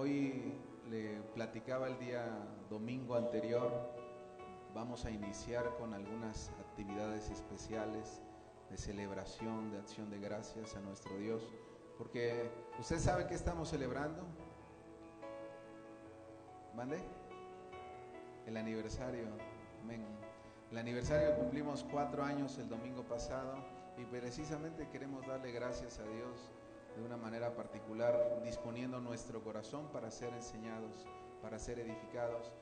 hoy le platicaba el día domingo anterior, vamos a iniciar con algunas actividades especiales de celebración, de acción de gracias a nuestro Dios, porque usted sabe que estamos celebrando. ¿Mande? El aniversario. Amén. El aniversario cumplimos cuatro años el domingo pasado y precisamente queremos darle gracias a Dios de una manera particular, disponiendo nuestro corazón para ser enseñados, para ser edificados.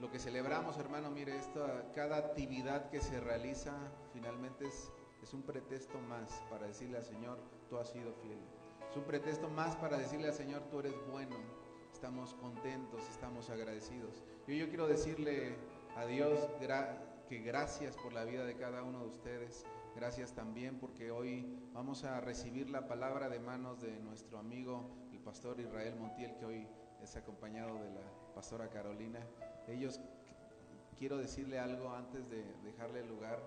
Lo que celebramos, hermano, mire, esta, cada actividad que se realiza finalmente es, es un pretexto más para decirle al Señor, tú has sido fiel. Es un pretexto más para decirle al Señor, tú eres bueno. Estamos contentos, estamos agradecidos. Yo, yo quiero decirle a Dios que gracias por la vida de cada uno de ustedes. Gracias también porque hoy vamos a recibir la palabra de manos de nuestro amigo, el pastor Israel Montiel, que hoy es acompañado de la pastora Carolina. Ellos, quiero decirle algo antes de dejarle el lugar,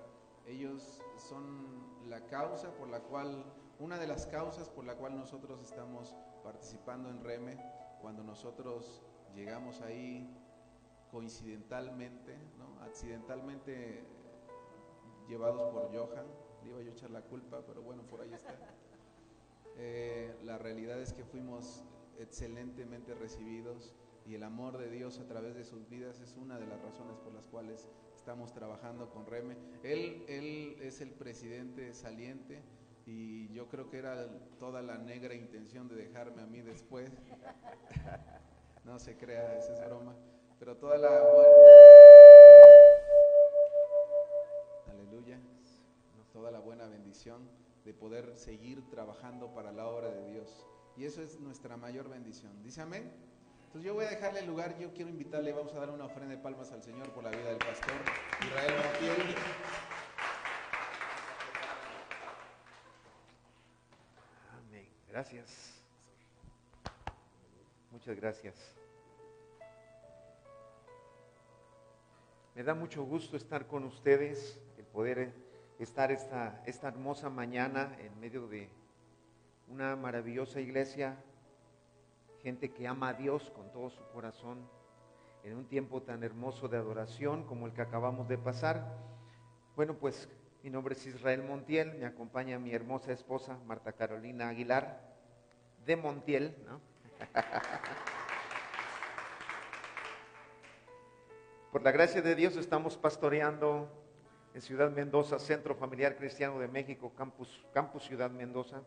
ellos son la causa por la cual, una de las causas por la cual nosotros estamos participando en REME, cuando nosotros llegamos ahí coincidentalmente, ¿no? accidentalmente llevados por Johan. Le iba yo a echar la culpa, pero bueno, por ahí está. Eh, la realidad es que fuimos excelentemente recibidos y el amor de Dios a través de sus vidas es una de las razones por las cuales estamos trabajando con Reme. Él, es el presidente saliente y yo creo que era toda la negra intención de dejarme a mí después. no se crea, esa es broma. Pero toda la la buena bendición de poder seguir trabajando para la obra de Dios. Y eso es nuestra mayor bendición. Dice amén. Entonces yo voy a dejarle el lugar, yo quiero invitarle, vamos a dar una ofrenda de palmas al Señor por la vida del pastor Israel Montiel. Amén. Gracias. Muchas gracias. Me da mucho gusto estar con ustedes, el poder estar esta, esta hermosa mañana en medio de una maravillosa iglesia, gente que ama a Dios con todo su corazón, en un tiempo tan hermoso de adoración como el que acabamos de pasar. Bueno, pues mi nombre es Israel Montiel, me acompaña mi hermosa esposa Marta Carolina Aguilar de Montiel, Por la gracia de Dios estamos pastoreando en Ciudad Mendoza, Centro Familiar Cristiano de México, Campus, Ciudad Mendoza.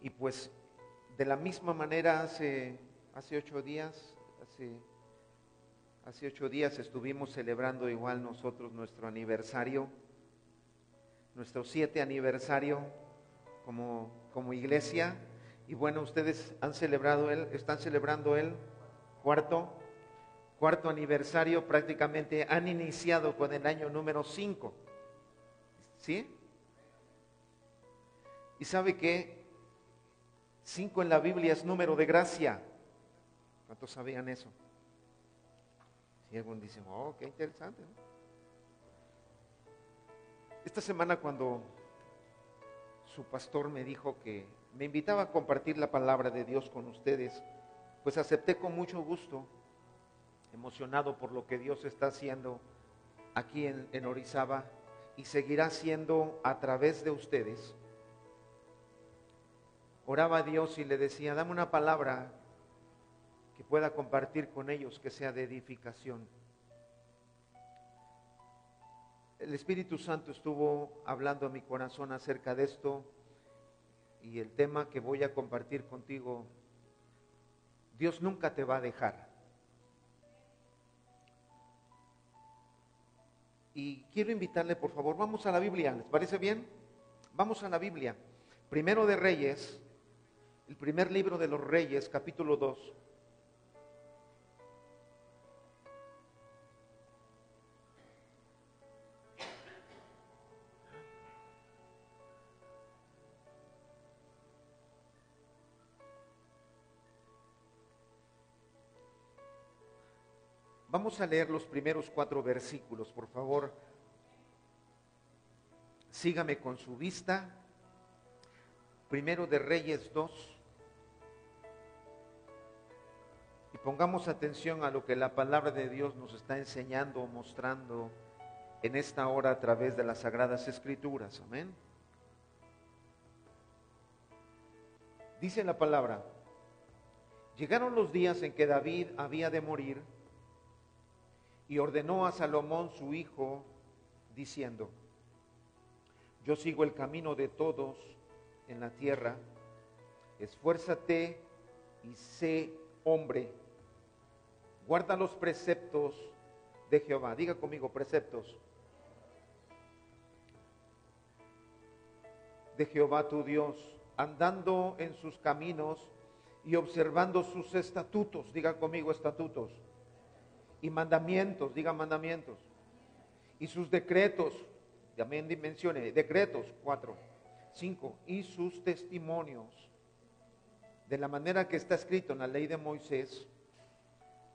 Y pues de la misma manera hace, hace ocho días, hace, hace ocho días estuvimos celebrando igual nosotros nuestro aniversario, nuestro siete aniversario como, como iglesia. Y bueno, ustedes han celebrado él, están celebrando el cuarto cuarto aniversario prácticamente han iniciado con el año número 5. ¿Sí? Y sabe que 5 en la Biblia es número de gracia. ¿Cuántos sabían eso? Si algún dice, oh, qué interesante. Esta semana cuando su pastor me dijo que me invitaba a compartir la palabra de Dios con ustedes, pues acepté con mucho gusto emocionado por lo que Dios está haciendo aquí en, Orizaba y seguirá haciendo a través de ustedes. Oraba a Dios y le decía, dame una palabra que pueda compartir con ellos, que sea de edificación. El Espíritu Santo estuvo hablando a mi corazón acerca de esto y el tema que voy a compartir contigo, Dios nunca te va a dejar. Y quiero invitarle, por favor, vamos a la Biblia, ¿les parece bien? Vamos a la Biblia. Primero de Reyes, el primer libro de los Reyes, capítulo 2. Vamos a leer los primeros cuatro versículos, por favor. Sígame con su vista. Primero de Reyes 2. pongamos atención a lo que la palabra de Dios nos está enseñando o mostrando en esta hora a través de las sagradas escrituras. Amén. Dice la palabra, llegaron los días en que David había de morir y ordenó a Salomón su hijo diciendo, yo sigo el camino de todos en la tierra, esfuérzate y sé hombre, guarda los preceptos de Jehová. Diga conmigo, preceptos. De Jehová tu Dios, andando en sus caminos y observando sus estatutos. Diga conmigo, estatutos. Y mandamientos, diga mandamientos. Y sus decretos, también mencione, decretos, cuatro, cinco, y sus testimonios, de la manera que está escrito en la ley de Moisés,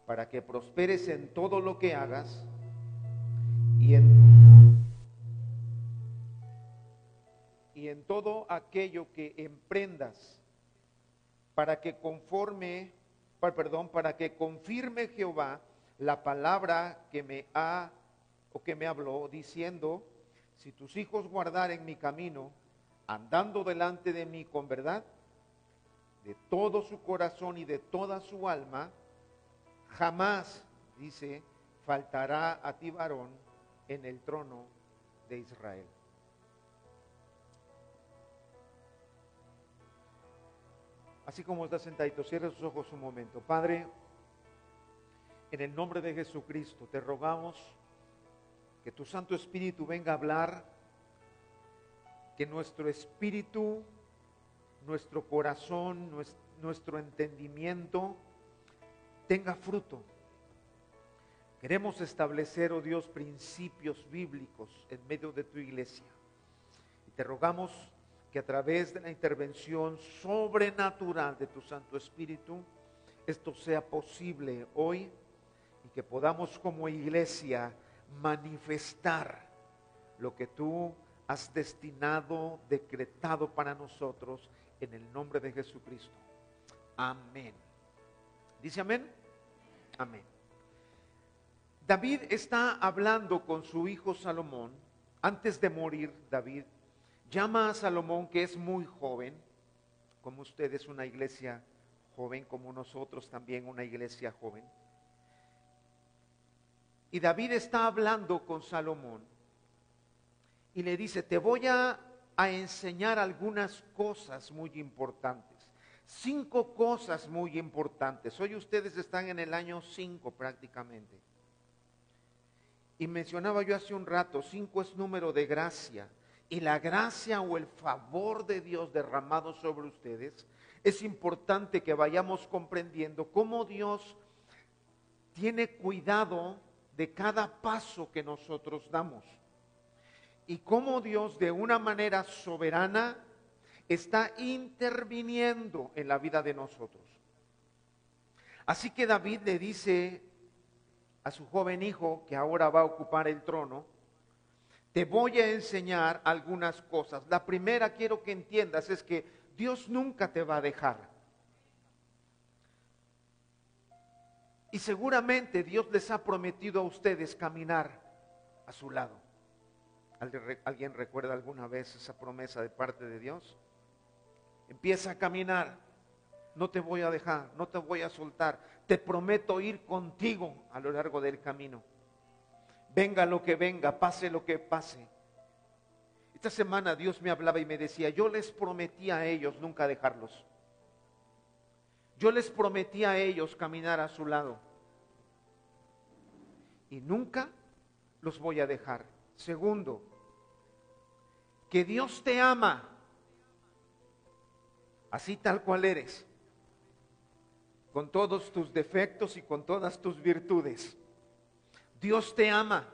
para que prosperes en todo lo que hagas y en, y en todo aquello que emprendas, para que conforme, perdón, para que confirme Jehová la palabra que me ha o que me habló, diciendo, si tus hijos guardaren mi camino, andando delante de mí con verdad, de todo su corazón y de toda su alma, jamás, dice, faltará a ti varón en el trono de Israel. Así como está sentadito, cierra sus ojos un momento. Padre, en el nombre de Jesucristo te rogamos que tu Santo Espíritu venga a hablar, que nuestro espíritu, nuestro corazón, nuestro entendimiento tenga fruto. Queremos establecer, oh Dios, principios bíblicos en medio de tu iglesia. Y te rogamos que a través de la intervención sobrenatural de tu Santo Espíritu, esto sea posible hoy que podamos como iglesia manifestar lo que tú has destinado, decretado para nosotros en el nombre de Jesucristo. Amén. ¿Dice amén? Amén. David está hablando con su hijo Salomón. Antes de morir, David llama a Salomón, que es muy joven, como ustedes, una iglesia joven, como nosotros también una iglesia joven. Y David está hablando con Salomón y le dice, te voy a, enseñar algunas cosas muy importantes. Cinco cosas muy importantes. Hoy ustedes están en el año cinco prácticamente. Y mencionaba yo hace un rato, cinco es número de gracia. Y la gracia o el favor de Dios derramado sobre ustedes, es importante que vayamos comprendiendo cómo Dios tiene cuidado de cada paso que nosotros damos. Y cómo Dios de una manera soberana está interviniendo en la vida de nosotros. Así que David le dice a su joven hijo, que ahora va a ocupar el trono, te voy a enseñar algunas cosas. La primera quiero que entiendas es que Dios nunca te va a dejar. Y seguramente Dios les ha prometido a ustedes caminar a su lado. ¿Alguien recuerda alguna vez esa promesa de parte de Dios? Empieza a caminar. No te voy a dejar, no te voy a soltar. Te prometo ir contigo a lo largo del camino. Venga lo que venga, pase lo que pase. Esta semana Dios me hablaba y me decía, yo les prometí a ellos nunca dejarlos. Yo les prometí a ellos caminar a su lado. Y nunca los voy a dejar. Segundo, que Dios te ama, así tal cual eres, con todos tus defectos y con todas tus virtudes. Dios te ama,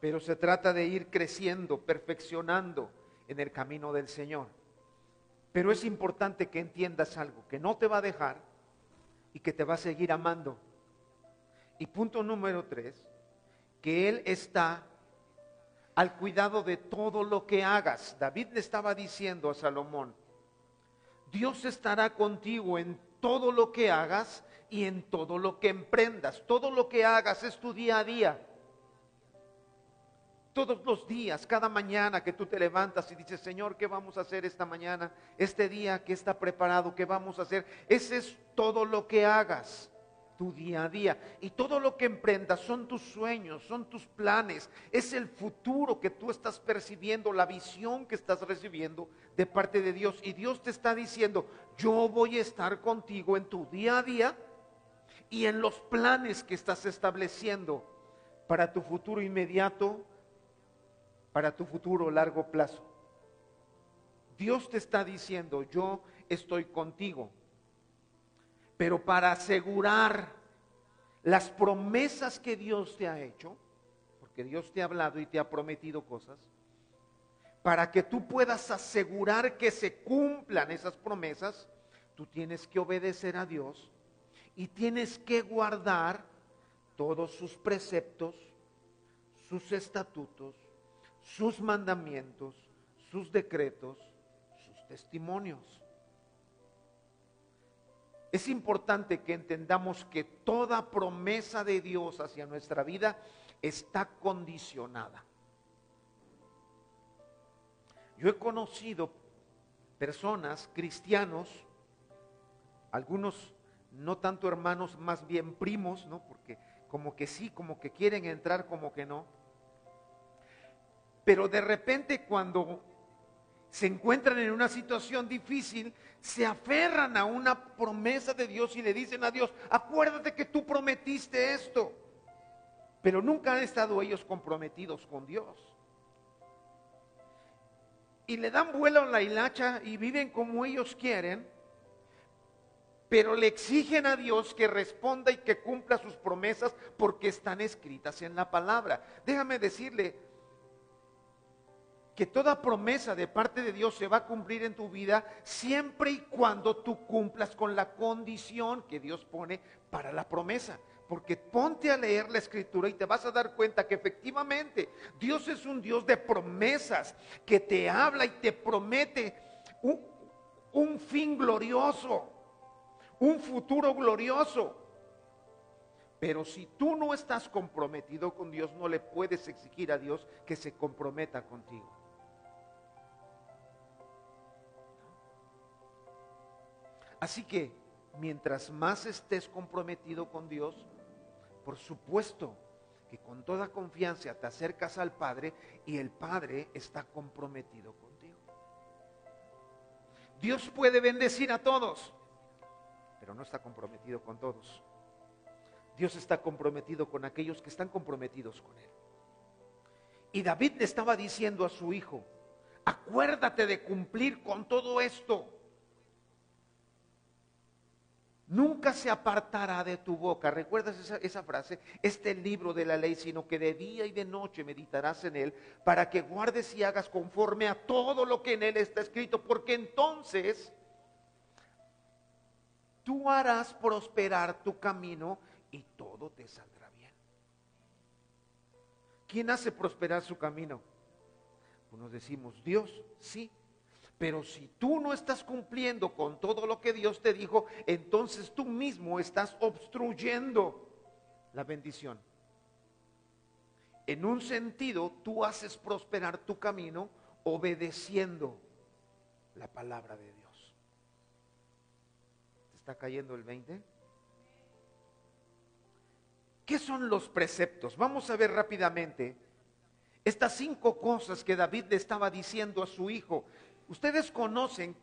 pero se trata de ir creciendo, perfeccionando en el camino del Señor. Pero es importante que entiendas algo, que no te va a dejar y que te va a seguir amando. Y punto número tres, que Él está al cuidado de todo lo que hagas. David le estaba diciendo a Salomón, Dios estará contigo en todo lo que hagas y en todo lo que emprendas. Todo lo que hagas es tu día a día. Todos los días, cada mañana que tú te levantas y dices, Señor, ¿qué vamos a hacer esta mañana? Este día que está preparado, ¿qué vamos a hacer? Ese es todo lo que hagas tu día a día. Y todo lo que emprendas son tus sueños, son tus planes, es el futuro que tú estás percibiendo, la visión que estás recibiendo de parte de Dios. Y Dios te está diciendo, yo voy a estar contigo en tu día a día y en los planes que estás estableciendo para tu futuro inmediato, para tu futuro largo plazo. Dios te está diciendo, yo estoy contigo. Pero para asegurar las promesas que Dios te ha hecho, porque Dios te ha hablado y te ha prometido cosas, para que tú puedas asegurar que se cumplan esas promesas, tú tienes que obedecer a Dios y tienes que guardar todos sus preceptos, sus estatutos, sus mandamientos, sus decretos, sus testimonios. Es importante que entendamos que toda promesa de Dios hacia nuestra vida está condicionada. Yo he conocido personas, cristianos, algunos no tanto hermanos, más bien primos, ¿no? Porque como que sí, como que quieren entrar, como que no. Pero de repente cuando se encuentran en una situación difícil, se aferran a una promesa de Dios y le dicen a Dios, acuérdate que tú prometiste esto. Pero nunca han estado ellos comprometidos con Dios. Y le dan vuelo a la hilacha y viven como ellos quieren, pero le exigen a Dios que responda y que cumpla sus promesas porque están escritas en la palabra. Déjame decirle, que toda promesa de parte de Dios se va a cumplir en tu vida siempre y cuando tú cumplas con la condición que Dios pone para la promesa. Porque ponte a leer la escritura y te vas a dar cuenta que efectivamente Dios es un Dios de promesas, que te habla y te promete un, un fin glorioso, un futuro glorioso. Pero si tú no estás comprometido con Dios, no le puedes exigir a Dios que se comprometa contigo. Así que mientras más estés comprometido con Dios, por supuesto que con toda confianza te acercas al Padre y el Padre está comprometido contigo. Dios puede bendecir a todos, pero no está comprometido con todos. Dios está comprometido con aquellos que están comprometidos con Él. Y David le estaba diciendo a su hijo, acuérdate de cumplir con todo esto nunca se apartará de tu boca. ¿Recuerdas esa, frase? Este libro de la ley, sino que de día y de noche meditarás en él, para que guardes y hagas conforme a todo lo que en él está escrito, porque entonces tú harás prosperar tu camino y todo te saldrá bien. ¿Quién hace prosperar su camino? Unos decimos, Dios, sí, pero si tú no estás cumpliendo con todo lo que Dios te dijo, entonces tú mismo estás obstruyendo la bendición. En un sentido, tú haces prosperar tu camino obedeciendo la palabra de Dios. ¿Te está cayendo el 20? ¿Qué son los preceptos? Vamos a ver rápidamente estas cinco cosas que David le estaba diciendo a su hijo. Ustedes conocen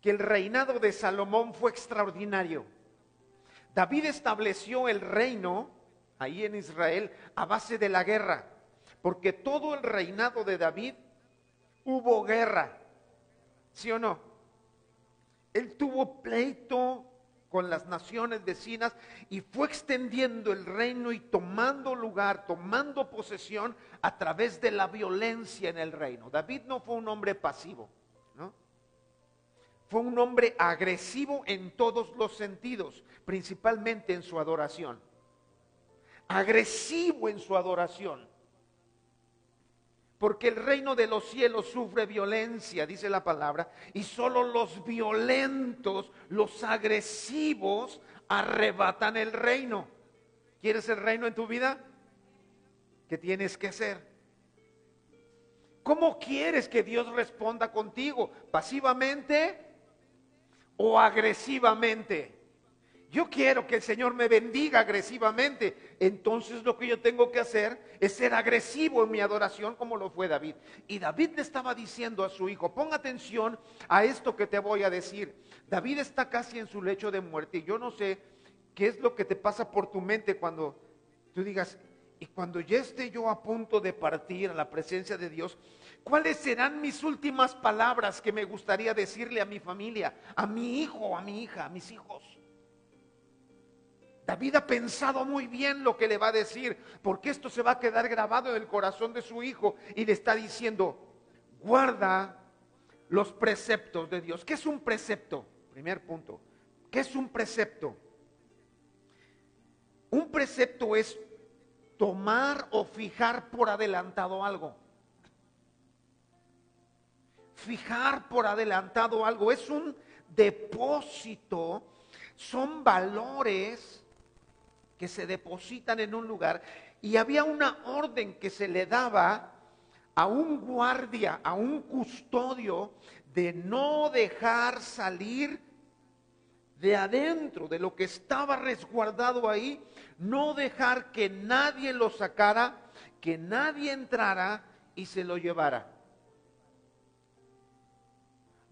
que el reinado de Salomón fue extraordinario. David estableció el reino ahí en Israel a base de la guerra, porque todo el reinado de David hubo guerra, ¿sí o no? Él tuvo pleito con las naciones vecinas y fue extendiendo el reino y tomando lugar, tomando posesión a través de la violencia en el reino. David no fue un hombre pasivo, ¿no? Fue un hombre agresivo en todos los sentidos, principalmente en su adoración. Agresivo en su adoración. Porque el reino de los cielos sufre violencia, dice la palabra, y solo los violentos, los agresivos, arrebatan el reino. ¿Quieres el reino en tu vida? ¿Qué tienes que hacer? ¿Cómo quieres que Dios responda contigo? ¿Pasivamente o agresivamente? Yo quiero que el Señor me bendiga agresivamente. Entonces lo que yo tengo que hacer es ser agresivo en mi adoración como lo fue David. Y David le estaba diciendo a su hijo, pon atención a esto que te voy a decir. David está casi en su lecho de muerte y yo no sé qué es lo que te pasa por tu mente cuando tú digas, y cuando ya esté yo a punto de partir a la presencia de Dios, ¿cuáles serán mis últimas palabras que me gustaría decirle a mi familia, a mi hijo, a mi hija, a mis hijos? David ha pensado muy bien lo que le va a decir, porque esto se va a quedar grabado en el corazón de su hijo y le está diciendo, guarda los preceptos de Dios. ¿Qué es un precepto? Primer punto. ¿Qué es un precepto? Un precepto es tomar o fijar por adelantado algo. Fijar por adelantado algo es un depósito, son valores que se depositan en un lugar y había una orden que se le daba a un guardia, a un custodio, de no dejar salir de adentro, de lo que estaba resguardado ahí, no dejar que nadie lo sacara, que nadie entrara y se lo llevara.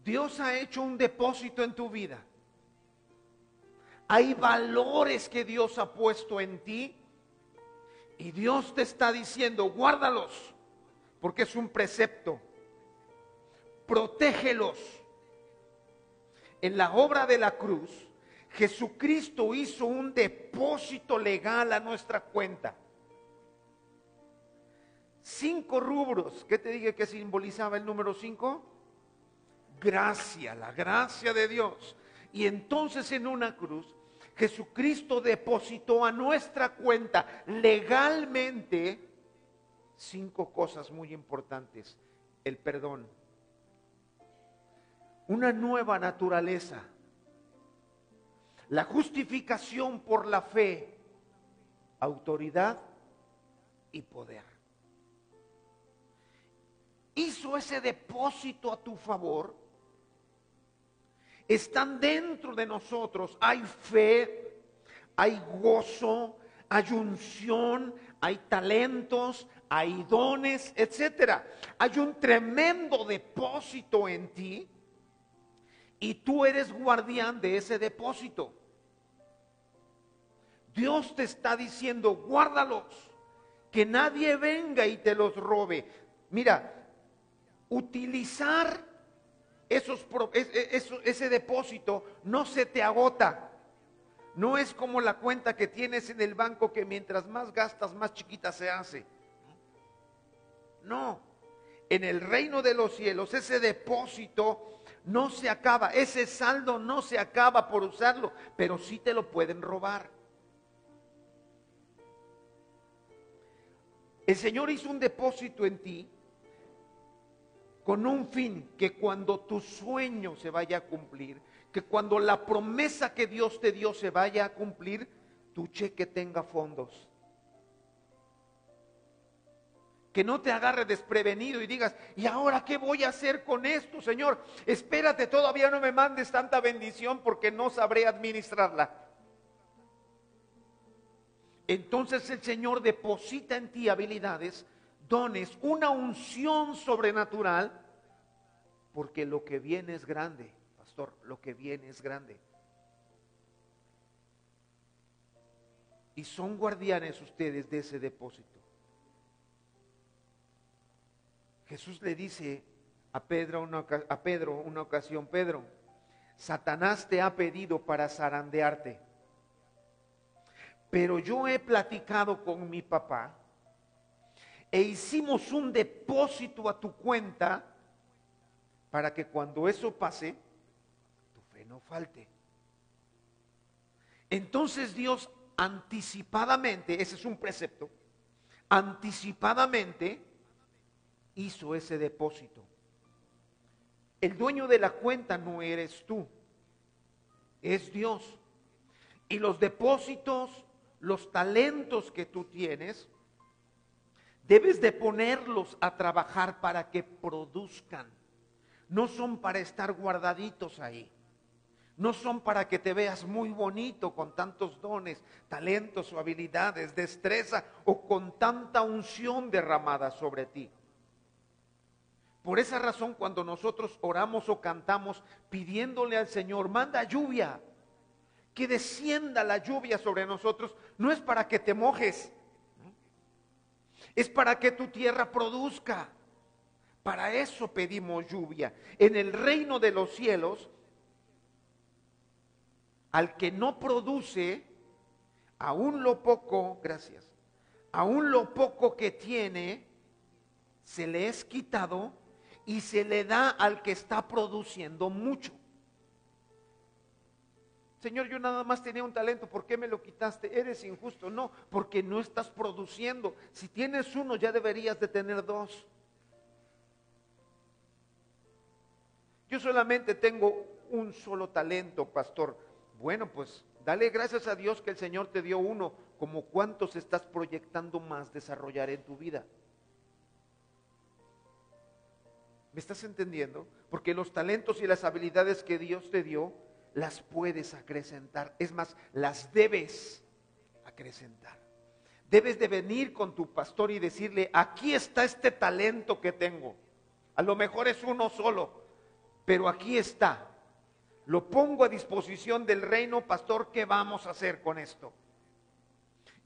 Dios ha hecho un depósito en tu vida. Hay valores que Dios ha puesto en ti y Dios te está diciendo, guárdalos, porque es un precepto. Protégelos. En la obra de la cruz, Jesucristo hizo un depósito legal a nuestra cuenta. Cinco rubros. ¿Qué te dije que simbolizaba el número cinco? Gracia, la gracia de Dios. Y entonces en una cruz Jesucristo depositó a nuestra cuenta legalmente cinco cosas muy importantes. El perdón, una nueva naturaleza, la justificación por la fe, autoridad y poder. Hizo ese depósito a tu favor están dentro de nosotros. Hay fe, hay gozo, hay unción, hay talentos, hay dones, etcétera. Hay un tremendo depósito en ti y tú eres guardián de ese depósito. Dios te está diciendo, guárdalos, que nadie venga y te los robe. Mira, utilizar esos, ese depósito no se te agota. No es como la cuenta que tienes en el banco que mientras más gastas, más chiquita se hace. No, en el reino de los cielos ese depósito no se acaba, ese saldo no se acaba por usarlo, pero sí te lo pueden robar. El Señor hizo un depósito en ti con un fin, que cuando tu sueño se vaya a cumplir, que cuando la promesa que Dios te dio se vaya a cumplir, tu cheque tenga fondos. Que no te agarre desprevenido y digas, ¿y ahora qué voy a hacer con esto, Señor? Espérate, todavía no me mandes tanta bendición porque no sabré administrarla. Entonces el Señor deposita en ti habilidades una unción sobrenatural, porque lo que viene es grande, pastor, lo que viene es grande. Y son guardianes ustedes de ese depósito. Jesús le dice a Pedro una, a Pedro una ocasión, Pedro, Satanás te ha pedido para zarandearte, pero yo he platicado con mi papá e hicimos un depósito a tu cuenta para que cuando eso pase, tu fe no falte. Entonces Dios anticipadamente, ese es un precepto, anticipadamente hizo ese depósito. El dueño de la cuenta no eres tú, es Dios. Y los depósitos, los talentos que tú tienes, debes de ponerlos a trabajar para que produzcan. No son para estar guardaditos ahí. No son para que te veas muy bonito con tantos dones, talentos o habilidades, destreza o con tanta unción derramada sobre ti. Por esa razón, cuando nosotros oramos o cantamos pidiéndole al Señor, manda lluvia, que descienda la lluvia sobre nosotros, no es para que te mojes, es para que tu tierra produzca. Para eso pedimos lluvia. En el reino de los cielos, al que no produce, aún lo poco, gracias, aún lo poco que tiene, se le es quitado y se le da al que está produciendo mucho. Señor, yo nada más tenía un talento, ¿por qué me lo quitaste? Eres injusto. No, porque no estás produciendo. Si tienes uno, ya deberías de tener dos. Yo solamente tengo un solo talento, pastor. Bueno, pues dale gracias a Dios que el Señor te dio uno, como cuántos estás proyectando más desarrollar en tu vida. ¿Me estás entendiendo? Porque los talentos y las habilidades que Dios te dio, las puedes acrecentar. Es más, las debes acrecentar. Debes de venir con tu pastor y decirle, aquí está este talento que tengo. A lo mejor es uno solo, pero aquí está. Lo pongo a disposición del reino, pastor, ¿qué vamos a hacer con esto?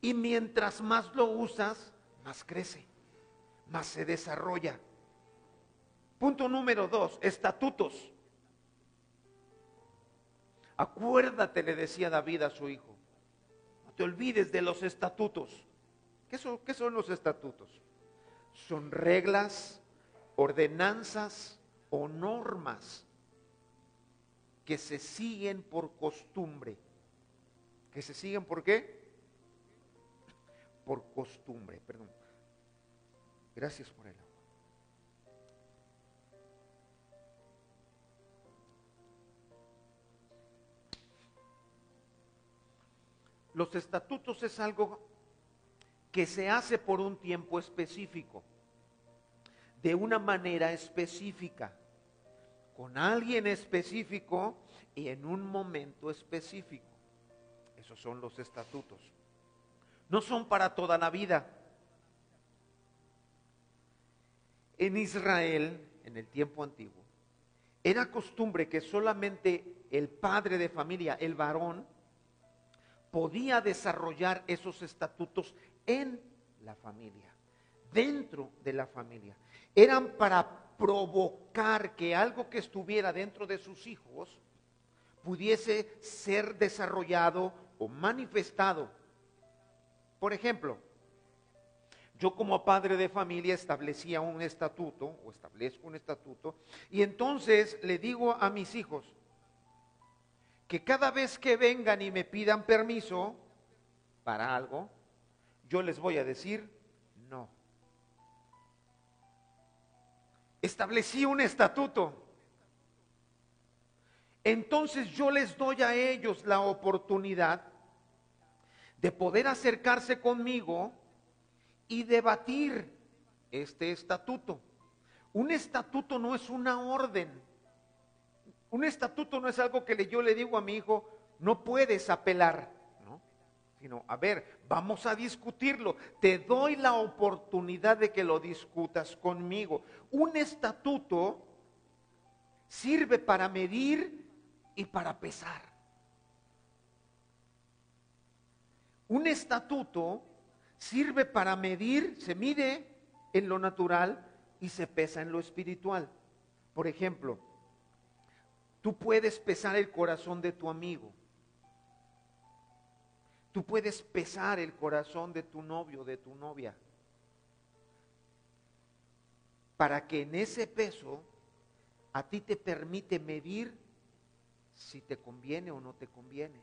Y mientras más lo usas, más crece, más se desarrolla. Punto número dos, estatutos. Acuérdate, le decía David a su hijo, no te olvides de los estatutos. ¿Qué son, qué son los estatutos? Son reglas, ordenanzas o normas que se siguen por costumbre. ¿Que se siguen por qué? Por costumbre, perdón. Gracias por Los estatutos es algo que se hace por un tiempo específico, de una manera específica, con alguien específico y en un momento específico. Esos son los estatutos. No son para toda la vida. En Israel, en el tiempo antiguo, era costumbre que solamente el padre de familia, el varón, podía desarrollar esos estatutos en la familia, dentro de la familia. Eran para provocar que algo que estuviera dentro de sus hijos pudiese ser desarrollado o manifestado. Por ejemplo, yo como padre de familia establecía un estatuto o establezco un estatuto y entonces le digo a mis hijos, que cada vez que vengan y me pidan permiso para algo, yo les voy a decir no. Establecí un estatuto. Entonces yo les doy a ellos la oportunidad de poder acercarse conmigo y debatir este estatuto. Un estatuto no es una orden un estatuto no es algo que yo le digo a mi hijo, no puedes apelar, ¿no? Sino, a ver, vamos a discutirlo. Te doy la oportunidad de que lo discutas conmigo. Un estatuto sirve para medir y para pesar. Un estatuto sirve para medir, se mide en lo natural y se pesa en lo espiritual. Por ejemplo, Tú puedes pesar el corazón de tu amigo. Tú puedes pesar el corazón de tu novio, de tu novia. Para que en ese peso a ti te permite medir si te conviene o no te conviene.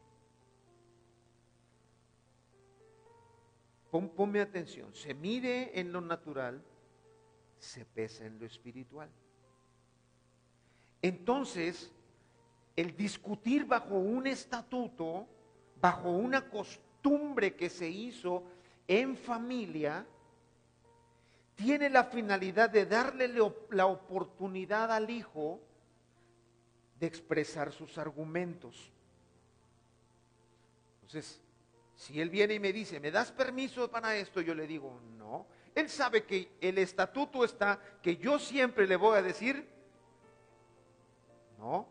ponme atención, se mide en lo natural, se pesa en lo espiritual. Entonces, el discutir bajo un estatuto bajo una costumbre que se hizo en familia, tiene la finalidad de darle la oportunidad al hijo de expresar sus argumentos. Entonces, si él viene y me dice, ¿me das permiso para esto? Yo le digo, no. Él sabe que el estatuto está, que yo siempre le voy a decir, no.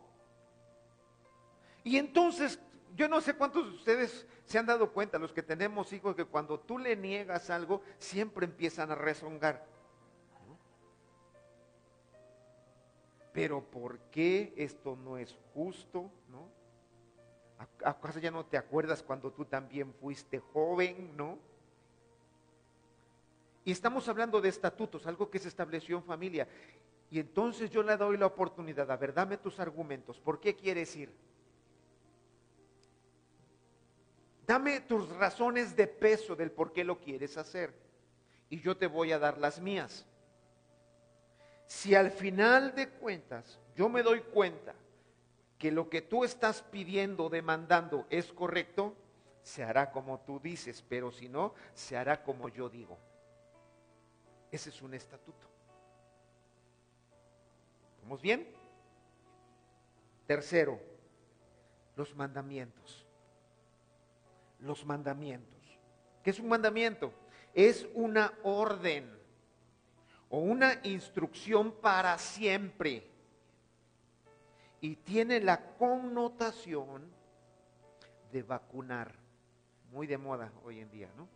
Y entonces, yo no sé cuántos de ustedes se han dado cuenta, los que tenemos hijos, que cuando tú le niegas algo, siempre empiezan a rezongar. Pero ¿por qué esto no es justo? ¿No? ¿Acaso ya no te acuerdas cuando tú también fuiste joven? ¿No? Y estamos hablando de estatutos, algo que se estableció en familia. Y entonces yo le doy la oportunidad, a ver, dame tus argumentos. ¿Por qué quieres ir? Dame tus razones de peso del por qué lo quieres hacer. Y yo te voy a dar las mías. Si al final de cuentas yo me doy cuenta que lo que tú estás pidiendo, demandando es correcto, se hará como tú dices, pero si no, se hará como yo digo. Ese es un estatuto. ¿Vamos bien? Tercero, los mandamientos. Los mandamientos. ¿Qué es un mandamiento? Es una orden o una instrucción para siempre. Y tiene la connotación de vacunar. Muy de moda hoy en día, ¿no?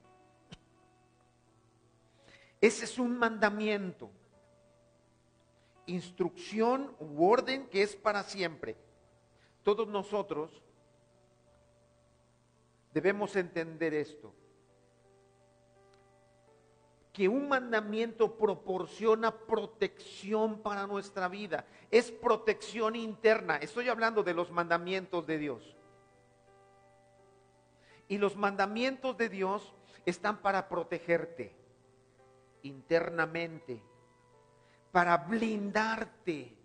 Ese es un mandamiento, instrucción u orden que es para siempre. Todos nosotros debemos entender esto, que un mandamiento proporciona protección para nuestra vida, es protección interna. Estoy hablando de los mandamientos de Dios. Y los mandamientos de Dios están para protegerte internamente para blindarte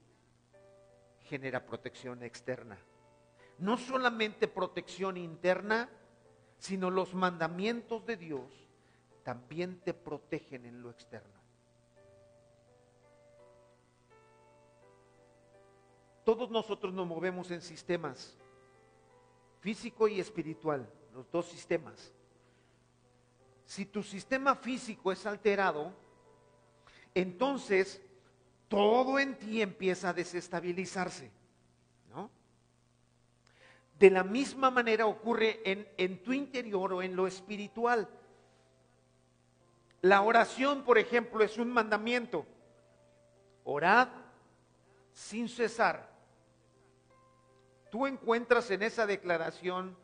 genera protección externa. No solamente protección interna, sino los mandamientos de Dios también te protegen en lo externo. Todos nosotros nos movemos en sistemas, físico y espiritual, los dos sistemas si tu sistema físico es alterado, entonces todo en ti empieza a desestabilizarse. De la misma manera ocurre en, en tu interior o en lo espiritual. La oración, por ejemplo, es un mandamiento. Orad sin cesar. Tú encuentras en esa declaración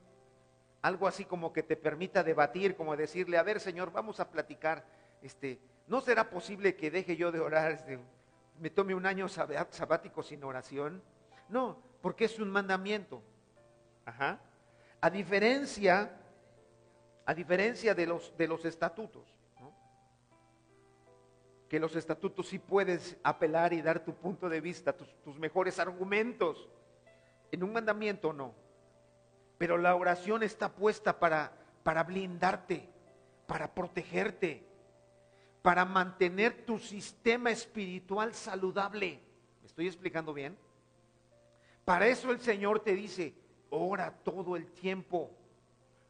algo así como que te permita debatir, como decirle, a ver Señor, vamos a platicar, este, ¿no será posible que deje yo de orar, este, me tome un año sabático sin oración? No, porque es un mandamiento. Ajá. A diferencia, a diferencia de los, de los estatutos, que los estatutos sí puedes apelar y dar tu punto de vista, tus, tus mejores argumentos. En un mandamiento no. Pero la oración está puesta para, para blindarte, para protegerte, para mantener tu sistema espiritual saludable. ¿Me estoy explicando bien? Para eso el Señor te dice, ora todo el tiempo.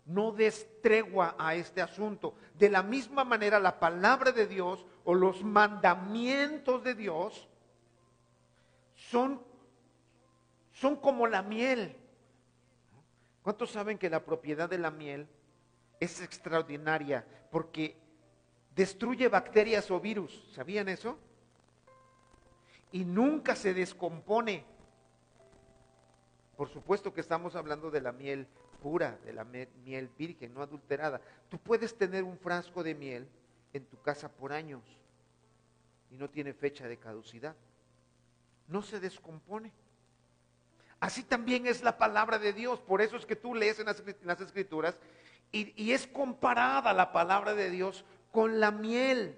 No des tregua a este asunto. De la misma manera, la palabra de Dios o los mandamientos de Dios son, son como la miel ¿Cuántos saben que la propiedad de la miel es extraordinaria porque destruye bacterias o virus? ¿Sabían eso? Y nunca se descompone. Por supuesto que estamos hablando de la miel pura, de la miel virgen, no adulterada. Tú puedes tener un frasco de miel en tu casa por años y no tiene fecha de caducidad. No se descompone. Así también es la palabra de Dios. Por eso es que tú lees en las, escrituras y, es comparada la palabra de Dios con la miel.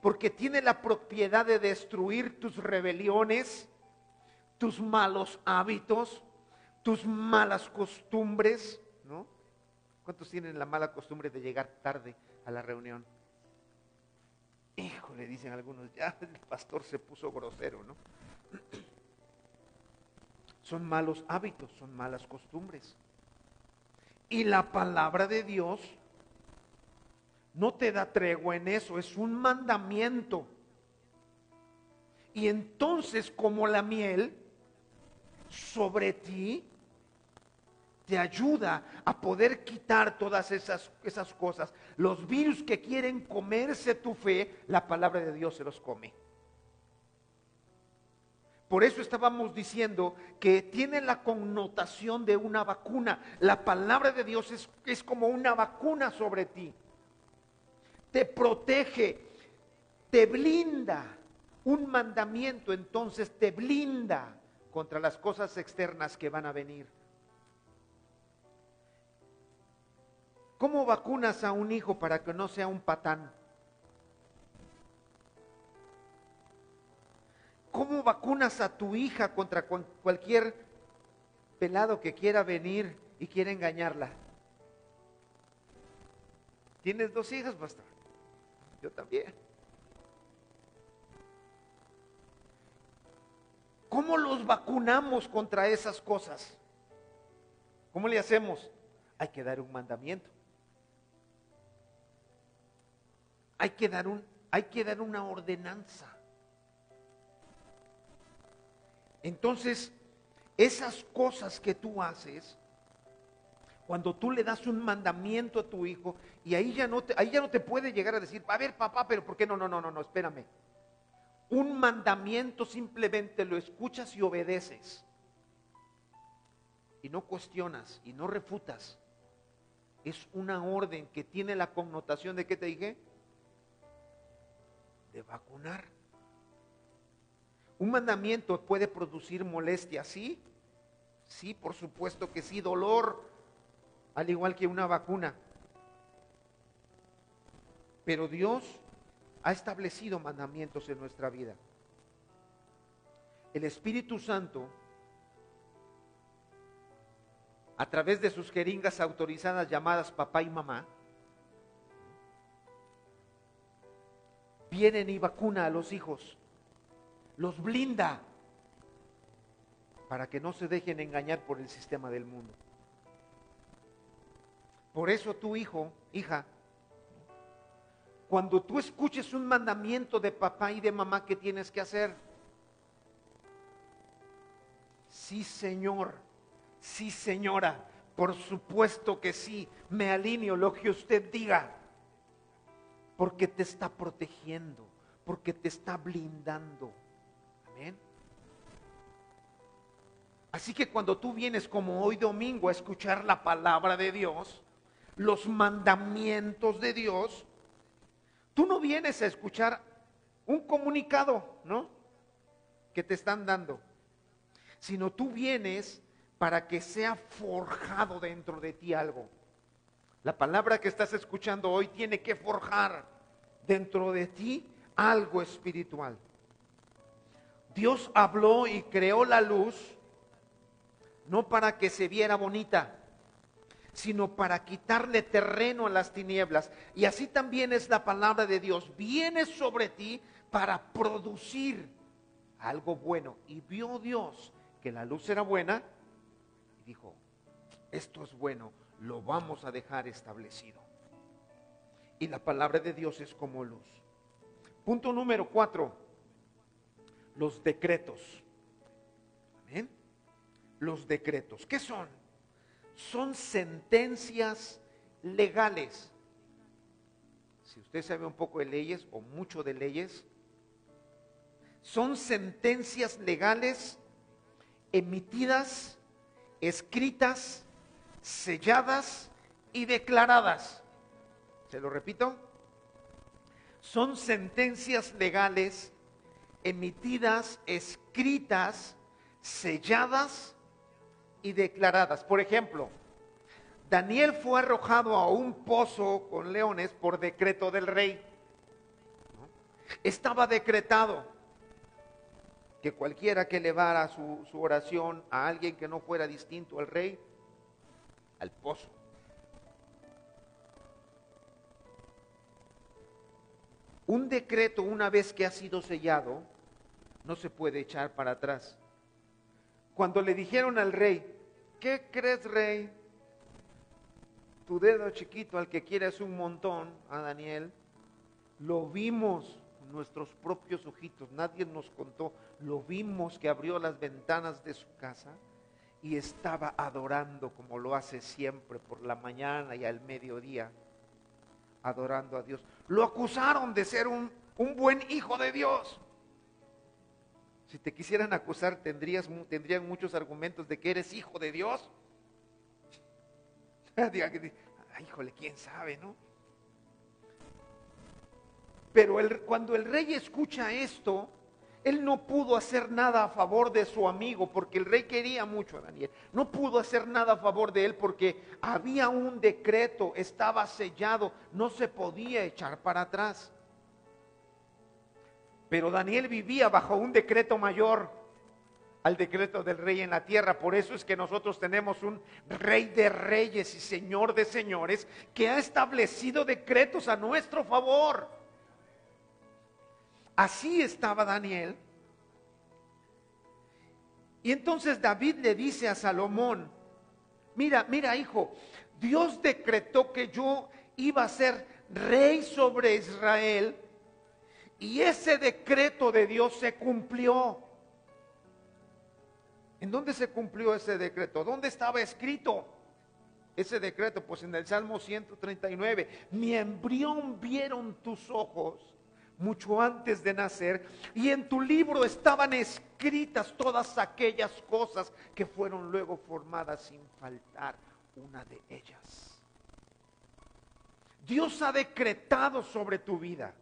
Porque tiene la propiedad de destruir tus rebeliones, tus malos hábitos, tus malas costumbres, ¿no? ¿Cuántos tienen la mala costumbre de llegar tarde a la reunión? Hijo, le dicen algunos, ya el pastor se puso grosero, ¿no? Son malos hábitos, son malas costumbres. Y la palabra de Dios no te da tregua en eso, es un mandamiento. Y entonces como la miel sobre ti te ayuda a poder quitar todas esas, esas cosas. Los virus que quieren comerse tu fe, la palabra de Dios se los come. Por eso estábamos diciendo que tiene la connotación de una vacuna. La palabra de Dios es, es como una vacuna sobre ti. Te protege, te blinda. Un mandamiento entonces te blinda contra las cosas externas que van a venir. ¿Cómo vacunas a un hijo para que no sea un patán? ¿Cómo vacunas a tu hija contra cualquier pelado que quiera venir y quiera engañarla? ¿Tienes dos hijas, pastor? Yo también. ¿Cómo los vacunamos contra esas cosas? ¿Cómo le hacemos? Hay que dar un mandamiento. Hay que dar, un, hay que dar una ordenanza. Entonces, esas cosas que tú haces, cuando tú le das un mandamiento a tu hijo, y ahí ya no te, ahí ya no te puede llegar a decir, a ver papá, pero ¿por qué no? No, no, no, no, espérame. Un mandamiento simplemente lo escuchas y obedeces. Y no cuestionas y no refutas. Es una orden que tiene la connotación de, ¿qué te dije? De vacunar. Un mandamiento puede producir molestia, ¿sí? Sí, por supuesto que sí, dolor, al igual que una vacuna. Pero Dios ha establecido mandamientos en nuestra vida. El Espíritu Santo, a través de sus jeringas autorizadas llamadas papá y mamá, vienen y vacuna a los hijos los blinda para que no se dejen engañar por el sistema del mundo. Por eso tu hijo, hija, cuando tú escuches un mandamiento de papá y de mamá, ¿qué tienes que hacer? Sí, Señor, sí, señora, por supuesto que sí, me alineo lo que usted diga, porque te está protegiendo, porque te está blindando. Así que cuando tú vienes como hoy domingo a escuchar la palabra de Dios, los mandamientos de Dios, tú no vienes a escuchar un comunicado, ¿no? Que te están dando, sino tú vienes para que sea forjado dentro de ti algo. La palabra que estás escuchando hoy tiene que forjar dentro de ti algo espiritual. Dios habló y creó la luz no para que se viera bonita, sino para quitarle terreno a las tinieblas. Y así también es la palabra de Dios. Viene sobre ti para producir algo bueno. Y vio Dios que la luz era buena y dijo, esto es bueno, lo vamos a dejar establecido. Y la palabra de Dios es como luz. Punto número cuatro, los decretos. Amén los decretos. ¿Qué son? Son sentencias legales. Si usted sabe un poco de leyes o mucho de leyes, son sentencias legales emitidas, escritas, selladas y declaradas. ¿Se lo repito? Son sentencias legales emitidas, escritas, selladas y declaradas. Por ejemplo, Daniel fue arrojado a un pozo con leones por decreto del rey. Estaba decretado que cualquiera que elevara su, su, oración a alguien que no fuera distinto al rey, al pozo. Un decreto, una vez que ha sido sellado, no se puede echar para atrás. Cuando le dijeron al rey, ¿qué crees rey? Tu dedo chiquito al que quieres un montón, a Daniel, lo vimos con nuestros propios ojitos, nadie nos contó, lo vimos que abrió las ventanas de su casa y estaba adorando como lo hace siempre por la mañana y al mediodía, adorando a Dios. Lo acusaron de ser un, un buen hijo de Dios. Si te quisieran acusar, tendrías, tendrían muchos argumentos de que eres hijo de Dios. híjole, quién sabe, ¿no? Pero cuando el rey escucha esto, él no pudo hacer nada a favor de su amigo porque el rey quería mucho a Daniel. No pudo hacer nada a favor de él porque había un decreto, estaba sellado, no se podía echar para atrás. Pero Daniel vivía bajo un decreto mayor al decreto del rey en la tierra. Por eso es que nosotros tenemos un rey de reyes y señor de señores que ha establecido decretos a nuestro favor. Así estaba Daniel. Y entonces David le dice a Salomón, mira, mira hijo, Dios decretó que yo iba a ser rey sobre Israel y ese decreto de Dios se cumplió. ¿En dónde se cumplió ese decreto? ¿Dónde estaba escrito ese decreto? Pues en el Salmo 139. Mi embrión vieron tus ojos mucho antes de nacer y en tu libro estaban escritas todas aquellas cosas que fueron luego formadas sin faltar una de ellas. Dios ha decretado sobre tu vida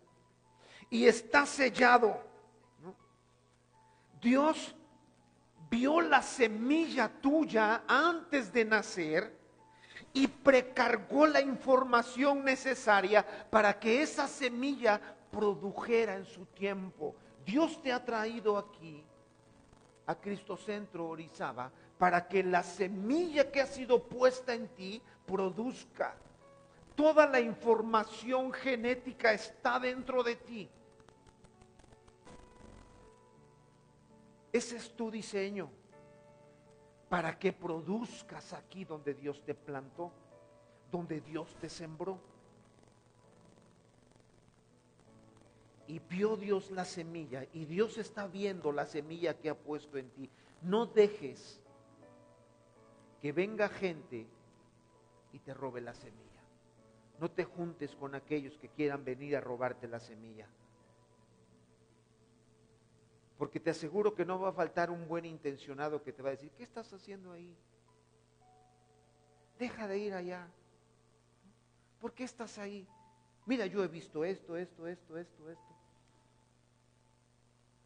y está sellado. Dios vio la semilla tuya antes de nacer y precargó la información necesaria para que esa semilla produjera en su tiempo. Dios te ha traído aquí a Cristo Centro Orizaba para que la semilla que ha sido puesta en ti produzca. Toda la información genética está dentro de ti. Ese es tu diseño para que produzcas aquí donde Dios te plantó, donde Dios te sembró. Y vio Dios la semilla y Dios está viendo la semilla que ha puesto en ti. No dejes que venga gente y te robe la semilla. No te juntes con aquellos que quieran venir a robarte la semilla. Porque te aseguro que no va a faltar un buen intencionado que te va a decir, ¿qué estás haciendo ahí? Deja de ir allá. ¿Por qué estás ahí? Mira, yo he visto esto, esto, esto, esto, esto.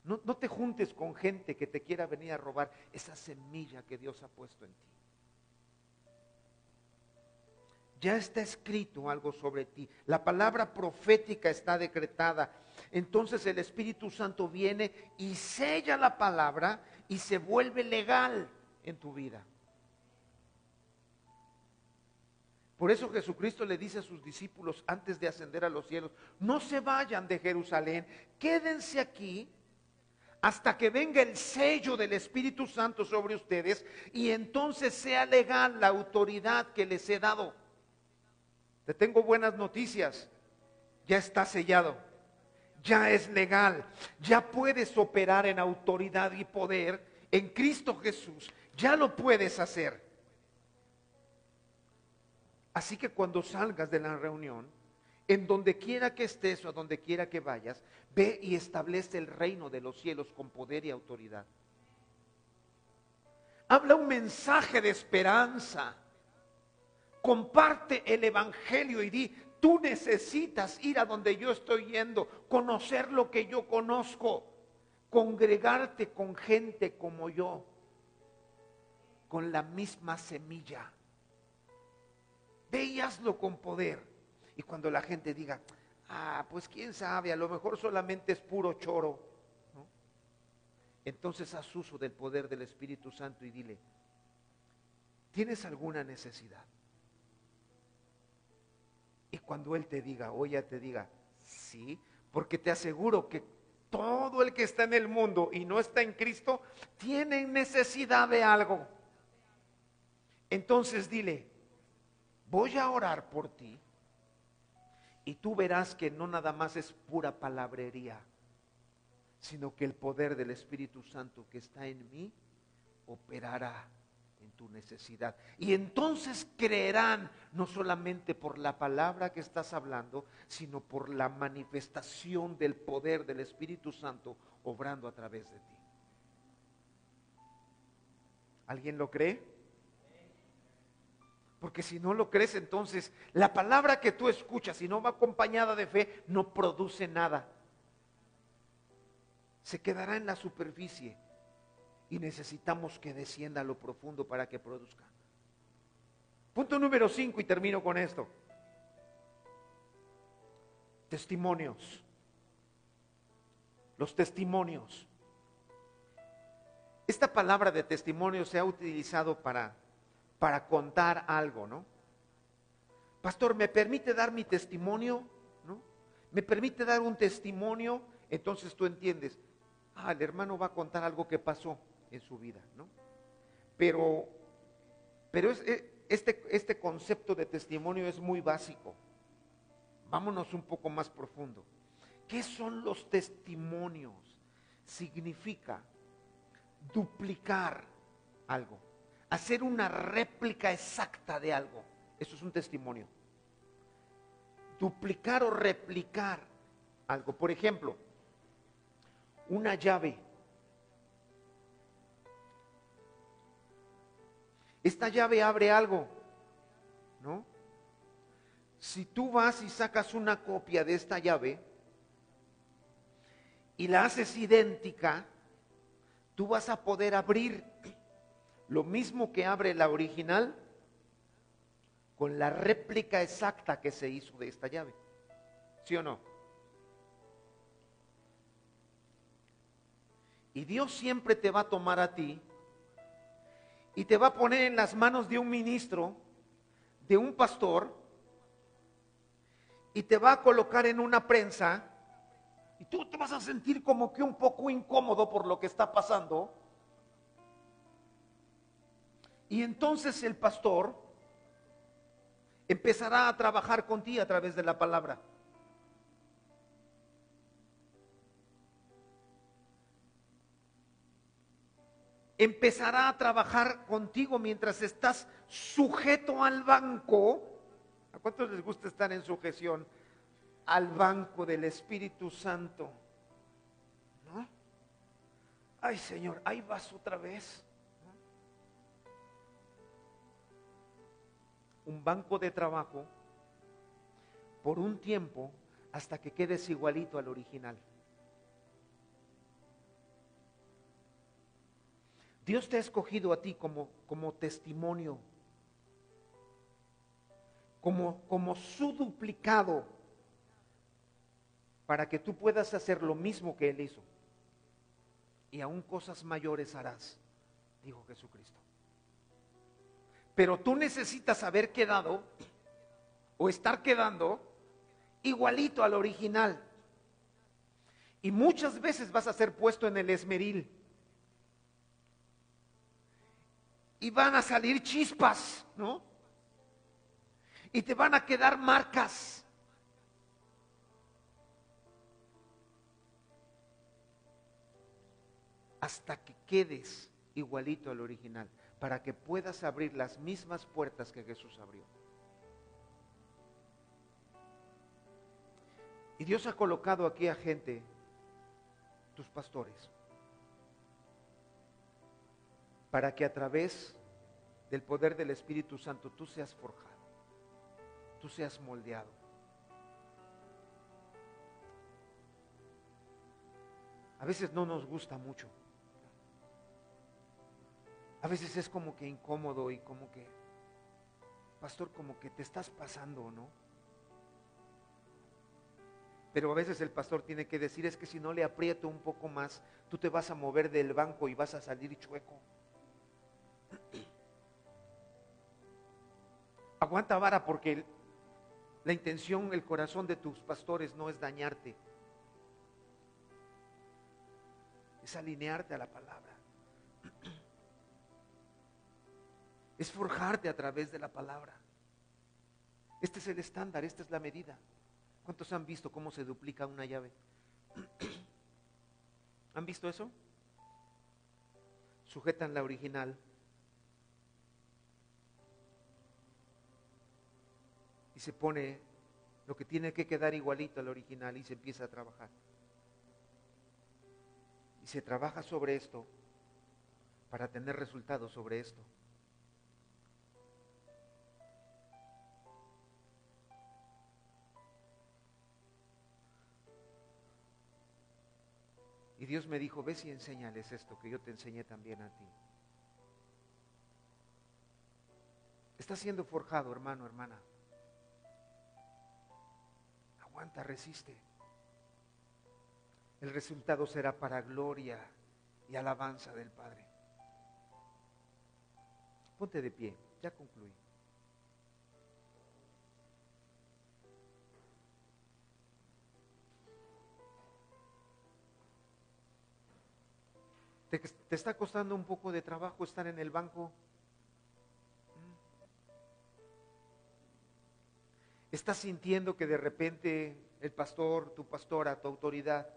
No, no, te juntes con gente que te quiera venir a robar esa semilla que Dios ha puesto en ti. Ya está escrito algo sobre ti. La palabra profética está decretada entonces el Espíritu Santo viene y sella la palabra y se vuelve legal en tu vida. Por eso Jesucristo le dice a sus discípulos antes de ascender a los cielos, no se vayan de Jerusalén, quédense aquí hasta que venga el sello del Espíritu Santo sobre ustedes y entonces sea legal la autoridad que les he dado. Te tengo buenas noticias, ya está sellado ya es legal, ya puedes operar en autoridad y poder en Cristo Jesús, ya lo puedes hacer. Así que cuando salgas de la reunión, en donde quiera que estés o a donde quiera que vayas, ve y establece el reino de los cielos con poder y autoridad. Habla un mensaje de esperanza. Comparte el Evangelio y di, Tú necesitas ir a donde yo estoy yendo, conocer lo que yo conozco, congregarte con gente como yo, con la misma semilla. Ve con poder. Y cuando la gente diga, ah, pues quién sabe, a lo mejor solamente es puro choro. Entonces haz uso del poder del Espíritu Santo y dile, ¿tienes alguna necesidad? Y cuando Él te diga, o ella te diga, sí, Porque te aseguro que todo el que está en el mundo y no está en Cristo tiene necesidad de algo. Entonces dile, voy a orar por ti y tú verás que no nada más es pura palabrería, sino que el poder del Espíritu Santo que está en mí operará en tu necesidad. Y entonces creerán no solamente por la palabra que estás hablando, sino por la manifestación del poder del Espíritu Santo obrando a través de ti. ¿Alguien lo cree? Porque si no lo crees, entonces la palabra que tú escuchas, si no va acompañada de fe, no produce nada. Se quedará en la superficie y necesitamos que descienda a lo profundo para que produzca. Punto número 5 y termino con esto. Testimonios. Los testimonios. Esta palabra de testimonio se ha utilizado para, para contar algo, ¿no? Pastor, ¿me permite dar mi testimonio? ¿No? ¿Me permite dar un testimonio? Entonces tú entiendes, ah, el hermano va a contar algo que pasó en su vida, ¿no? Pero, pero este, este concepto de testimonio es muy básico. Vámonos un poco más profundo. ¿Qué son los testimonios? Significa duplicar algo, hacer una réplica exacta de algo. Eso es un testimonio. Duplicar o replicar algo. Por ejemplo, una llave Esta llave abre algo, ¿no? Si tú vas y sacas una copia de esta llave y la haces idéntica, tú vas a poder abrir lo mismo que abre la original con la réplica exacta que se hizo de esta llave. ¿Sí o no? Y Dios siempre te va a tomar a ti y te va a poner en las manos de un ministro, de un pastor, y te va a colocar en una prensa, y tú te vas a sentir como que un poco incómodo por lo que está pasando. Y entonces el pastor empezará a trabajar contigo a través de la palabra. empezará a trabajar contigo mientras estás sujeto al banco. ¿A cuántos les gusta estar en sujeción al banco del Espíritu Santo? ¿No? Ay Señor, ahí vas otra vez. Un banco de trabajo por un tiempo hasta que quedes igualito al original. Dios te ha escogido a ti como, como testimonio, como, como su duplicado, para que tú puedas hacer lo mismo que Él hizo. Y aún cosas mayores harás, dijo Jesucristo. Pero tú necesitas haber quedado o estar quedando igualito al original. Y muchas veces vas a ser puesto en el esmeril y van a salir chispas, ¿no? Y te van a quedar marcas. Hasta que quedes igualito al original, para que puedas abrir las mismas puertas que Jesús abrió. Y Dios ha colocado aquí a gente, tus pastores, para que a través del poder del Espíritu Santo tú seas forjado, tú seas moldeado. A veces no nos gusta mucho. A veces es como que incómodo y como que, pastor, como que te estás pasando, ¿no? Pero a veces el pastor tiene que decir, es que si no le aprieto un poco más, tú te vas a mover del banco y vas a salir chueco. Aguanta vara porque la intención, el corazón de tus pastores no es dañarte, es alinearte a la palabra. Es forjarte a través de la palabra. Este es el estándar, esta es la medida. ¿Cuántos han visto cómo se duplica una llave? ¿Han visto eso? Sujetan la original. Y se pone lo que tiene que quedar igualito al original y se empieza a trabajar. Y se trabaja sobre esto para tener resultados sobre esto. Y Dios me dijo, ves y enséñales esto que yo te enseñé también a ti. Está siendo forjado, hermano, hermana. Aguanta, resiste. El resultado será para gloria y alabanza del Padre. Ponte de pie, ya concluí. ¿Te, está costando un poco de trabajo estar en el banco? ¿Estás sintiendo que de repente el pastor, tu pastora, tu autoridad,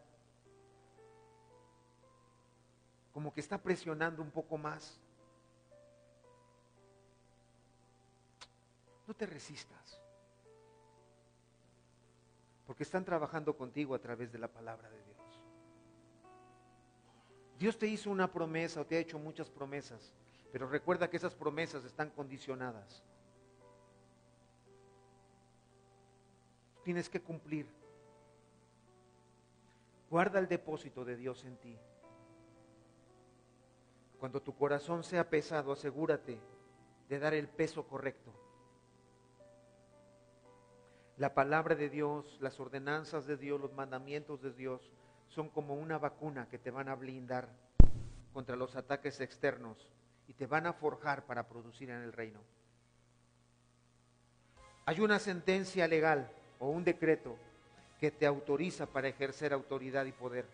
como que está presionando un poco más? No te resistas, porque están trabajando contigo a través de la palabra de Dios. Dios te hizo una promesa o te ha hecho muchas promesas, pero recuerda que esas promesas están condicionadas. Tienes que cumplir. Guarda el depósito de Dios en ti. Cuando tu corazón sea pesado, asegúrate de dar el peso correcto. La palabra de Dios, las ordenanzas de Dios, los mandamientos de Dios son como una vacuna que te van a blindar contra los ataques externos y te van a forjar para producir en el reino. Hay una sentencia legal o un decreto que te autoriza para ejercer autoridad y poder.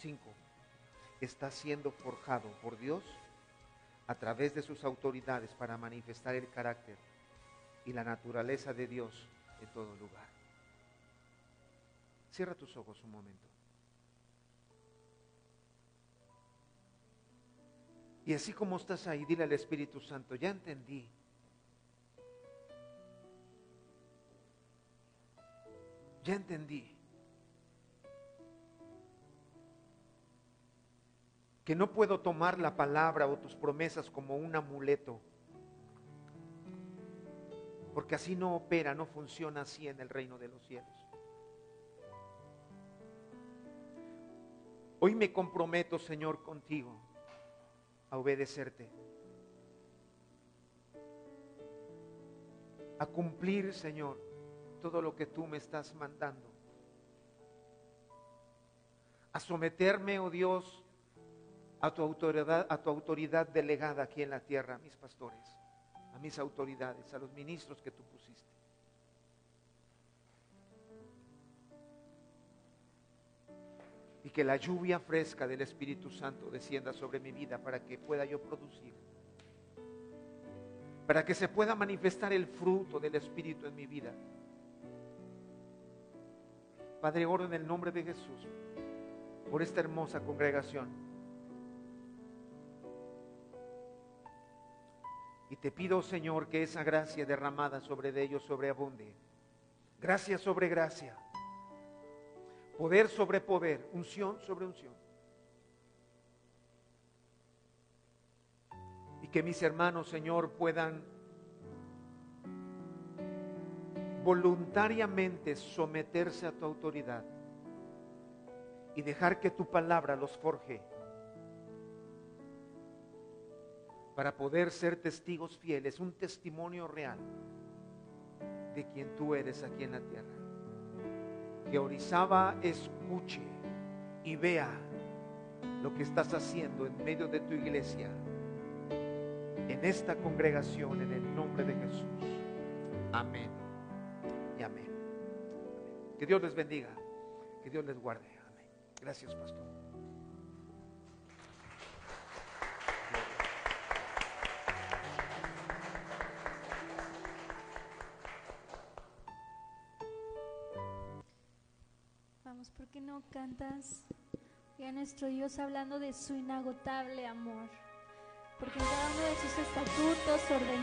Cinco, está siendo forjado por Dios a través de sus autoridades para manifestar el carácter y la naturaleza de Dios en todo lugar. Cierra tus ojos un momento. Y así como estás ahí, dile al Espíritu Santo, ya entendí. Ya entendí. Que no puedo tomar la palabra o tus promesas como un amuleto. Porque así no opera, no funciona así en el reino de los cielos. Hoy me comprometo, Señor, contigo a obedecerte, a cumplir, Señor, todo lo que tú me estás mandando, a someterme, oh Dios, a tu autoridad, a tu autoridad delegada aquí en la tierra, a mis pastores, a mis autoridades, a los ministros que tú pusiste. Y que la lluvia fresca del Espíritu Santo descienda sobre mi vida para que pueda yo producir, para que se pueda manifestar el fruto del Espíritu en mi vida. Padre, oro en el nombre de Jesús por esta hermosa congregación. Y te pido, Señor, que esa gracia derramada sobre ellos sobreabunde. Gracia sobre gracia poder sobre poder, unción sobre unción. Y que mis hermanos, Señor, puedan voluntariamente someterse a tu autoridad y dejar que tu palabra los forje para poder ser testigos fieles, un testimonio real de quien tú eres aquí en la tierra que Orizaba escuche y vea lo que estás haciendo en medio de tu iglesia, en esta congregación, en el nombre de Jesús. Amén y amén. Que Dios les bendiga, que Dios les guarde. Amén. Gracias, pastor. ¿Por qué no cantas y a nuestro Dios hablando de su inagotable amor? Porque en cada uno de sus estatutos ordenados